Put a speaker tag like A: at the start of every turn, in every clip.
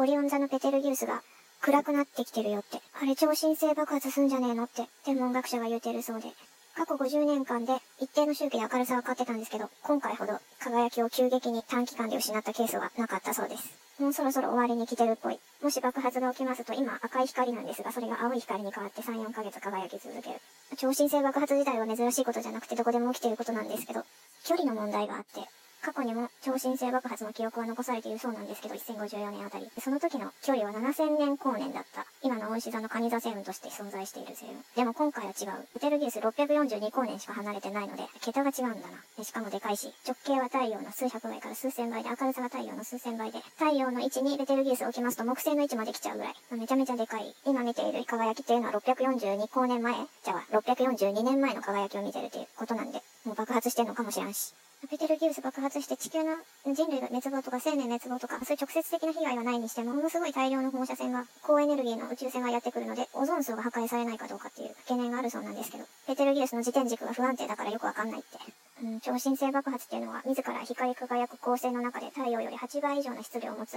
A: オリオン座のペテルギウスが暗くなってきてるよって。あれ超新星爆発すんじゃねえのって天文学者が言うてるそうで。過去50年間で一定の周期で明るさは変わってたんですけど、今回ほど輝きを急激に短期間で失ったケースはなかったそうです。もうそろそろ終わりに来てるっぽい。もし爆発が起きますと今赤い光なんですが、それが青い光に変わって3、4ヶ月輝き続ける。超新星爆発自体は珍しいことじゃなくてどこでも起きてることなんですけど、距離の問題があって、過去にも超新星爆発の記憶は残されているそうなんですけど、1054年あたり。その時の距離は7000年光年だった。今の大石座の蟹座星雲として存在している星雲。でも今回は違う。ベテルギウス642光年しか離れてないので、桁が違うんだな。しかもでかいし、直径は太陽の数百倍から数千倍で、明るさが太陽の数千倍で、太陽の位置にベテルギウスを置きますと木星の位置まで来ちゃうぐらい。めちゃめちゃでかい。今見ている輝きっていうのは642光年前、じゃあ642年前の輝きを見てるということなんで、もう爆発してんのかもしらんし。ベテルギウス爆発して地球の人類が滅亡とか生命滅亡とか、そういう直接的な被害はないにしても、ものすごい大量の放射線が、高エネルギーの宇宙船がやってくるので、オゾン層が破壊されないかどうかっていう懸念があるそうなんですけど、ベテルギウスの自転軸が不安定だからよくわかんないって。うん、超新星爆発っていうのは、自ら光り輝く光星の中で太陽より8倍以上の質量を持つ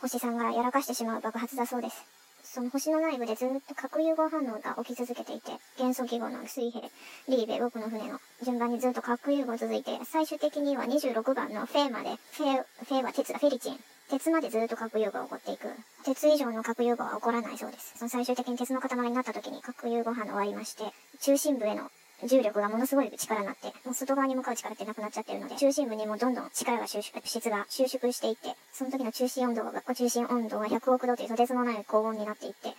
A: 星さんがやらかしてしまう爆発だそうです。その星の内部でずっと核融合反応が起き続けていて、元素記号の水平、リーベ、僕の船の順番にずっと核融合続いて、最終的には26番のフェーまで、フェー、フェは鉄だ、フェリチン。鉄までずっと核融合が起こっていく。鉄以上の核融合は起こらないそうです。その最終的に鉄の塊になった時に核融合反応終わりまして、中心部への重力がものすごい力になって、もう外側に向かう力ってなくなっちゃってるので、中心部にもどんどん力が収縮、質が収縮していって、その時の中心温度が、中心温度が100億度というとてつもない高温になっていって、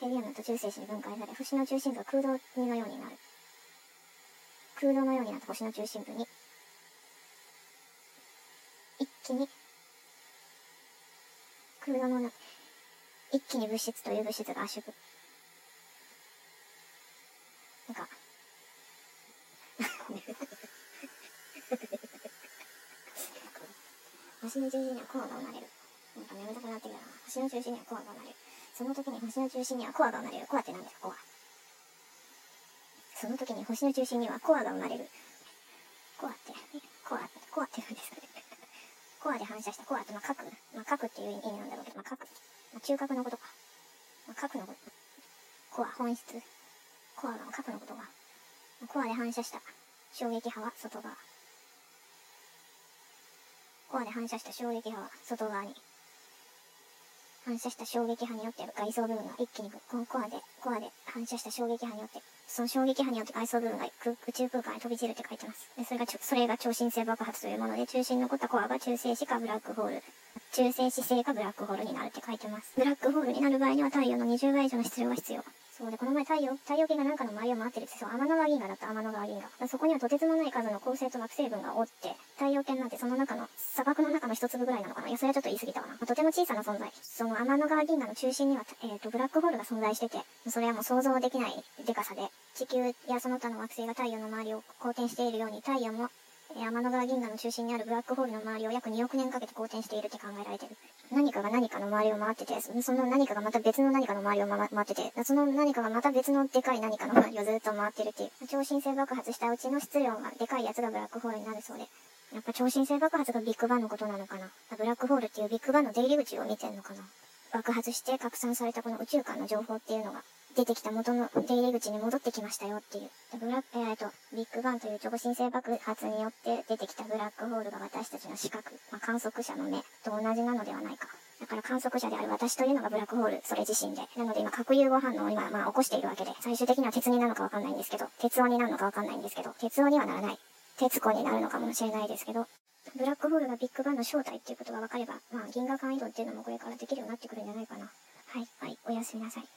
A: ヘリウムと中性子に分解され、星の中心部が空洞のようになる。空洞のようになった星の中心部に、一気に、空洞の、一気に物質という物質が圧縮。なんか、星の中心にはコアが生まれる。なんか眠たくなってきたな。星の中心にはコアが生まれる。その時に星の中心にはコアが生まれる。コアって何ですか？コア。その時に星の中心にはコアが生まれる。コアって、コア、コアって何ですかね？コアで反射したコアって、まあ、核。まあ、核っていう意味なんだろうけど、まあ、核。まあ、中核のことか。まあ、核のこと。コア、本質。コアが核のことが、コアで反射した衝撃波は外側。コアで反射した衝撃波は外側に。反射した衝撃波によって外装部分が一気にこのコアで、コアで反射した衝撃波によって、その衝撃波によって外装部分が宇宙空間に飛び散るって書いてます。でそれがそれが超新星爆発というもので、中心に残ったコアが中性子かブラックホール。中性子星かブラックホールになるって書いてます。ブラックホールになる場合には太陽の20倍以上の質量が必要。そうで、この前太陽、太陽系がなんかの周りを回ってるって、そう、天の川銀河だった天の川銀河。そこにはとてつもない数の恒星と惑星群がおって、太陽系なんてその中の、砂漠の中の一粒ぐらいなのかないや、それはちょっと言い過ぎたわな。まあ、とても小さな存在。その天の川銀河の中心には、えっ、ー、と、ブラックホールが存在してて、それはもう想像できないデカさで、地球やその他の惑星が太陽の周りを公転しているように、太陽も天の川銀河の中心にあるブラックホールの周りを約2億年かけて公転しているって考えられてる。何かが何かの周りを回ってて、その何かがまた別の何かの周りを回ってて、その何かがまた別のでかい何かの周りをずっと回ってるっていう。超新星爆発したうちの質量がでかいやつがブラックホールになるそうで。やっぱ超新星爆発がビッグバンのことなのかな。ブラックホールっていうビッグバンの出入り口を見てんのかな。爆発して拡散されたこの宇宙間の情報っていうのが、出てきた元の出入り口に戻ってきましたよっていう。ブラック、えーと、ビッグバンという超新星爆発によって出てきたブラックホールが私たちの視覚、まあ、観測者の目と同じなのではないか。だから観測者である私というのがブラックホール、それ自身で。なので今核融合反応を今、まあ起こしているわけで、最終的には鉄になるのかわかんないんですけど、鉄音になるのかわかんないんですけど、鉄音にはならない。鉄子になるのかもしれないですけど、ブラックホールがビッグバンの正体っていうことが分かれば、まあ銀河間移動っていうのもこれからできるようになってくるんじゃないかな。はい、はい、おやすみなさい。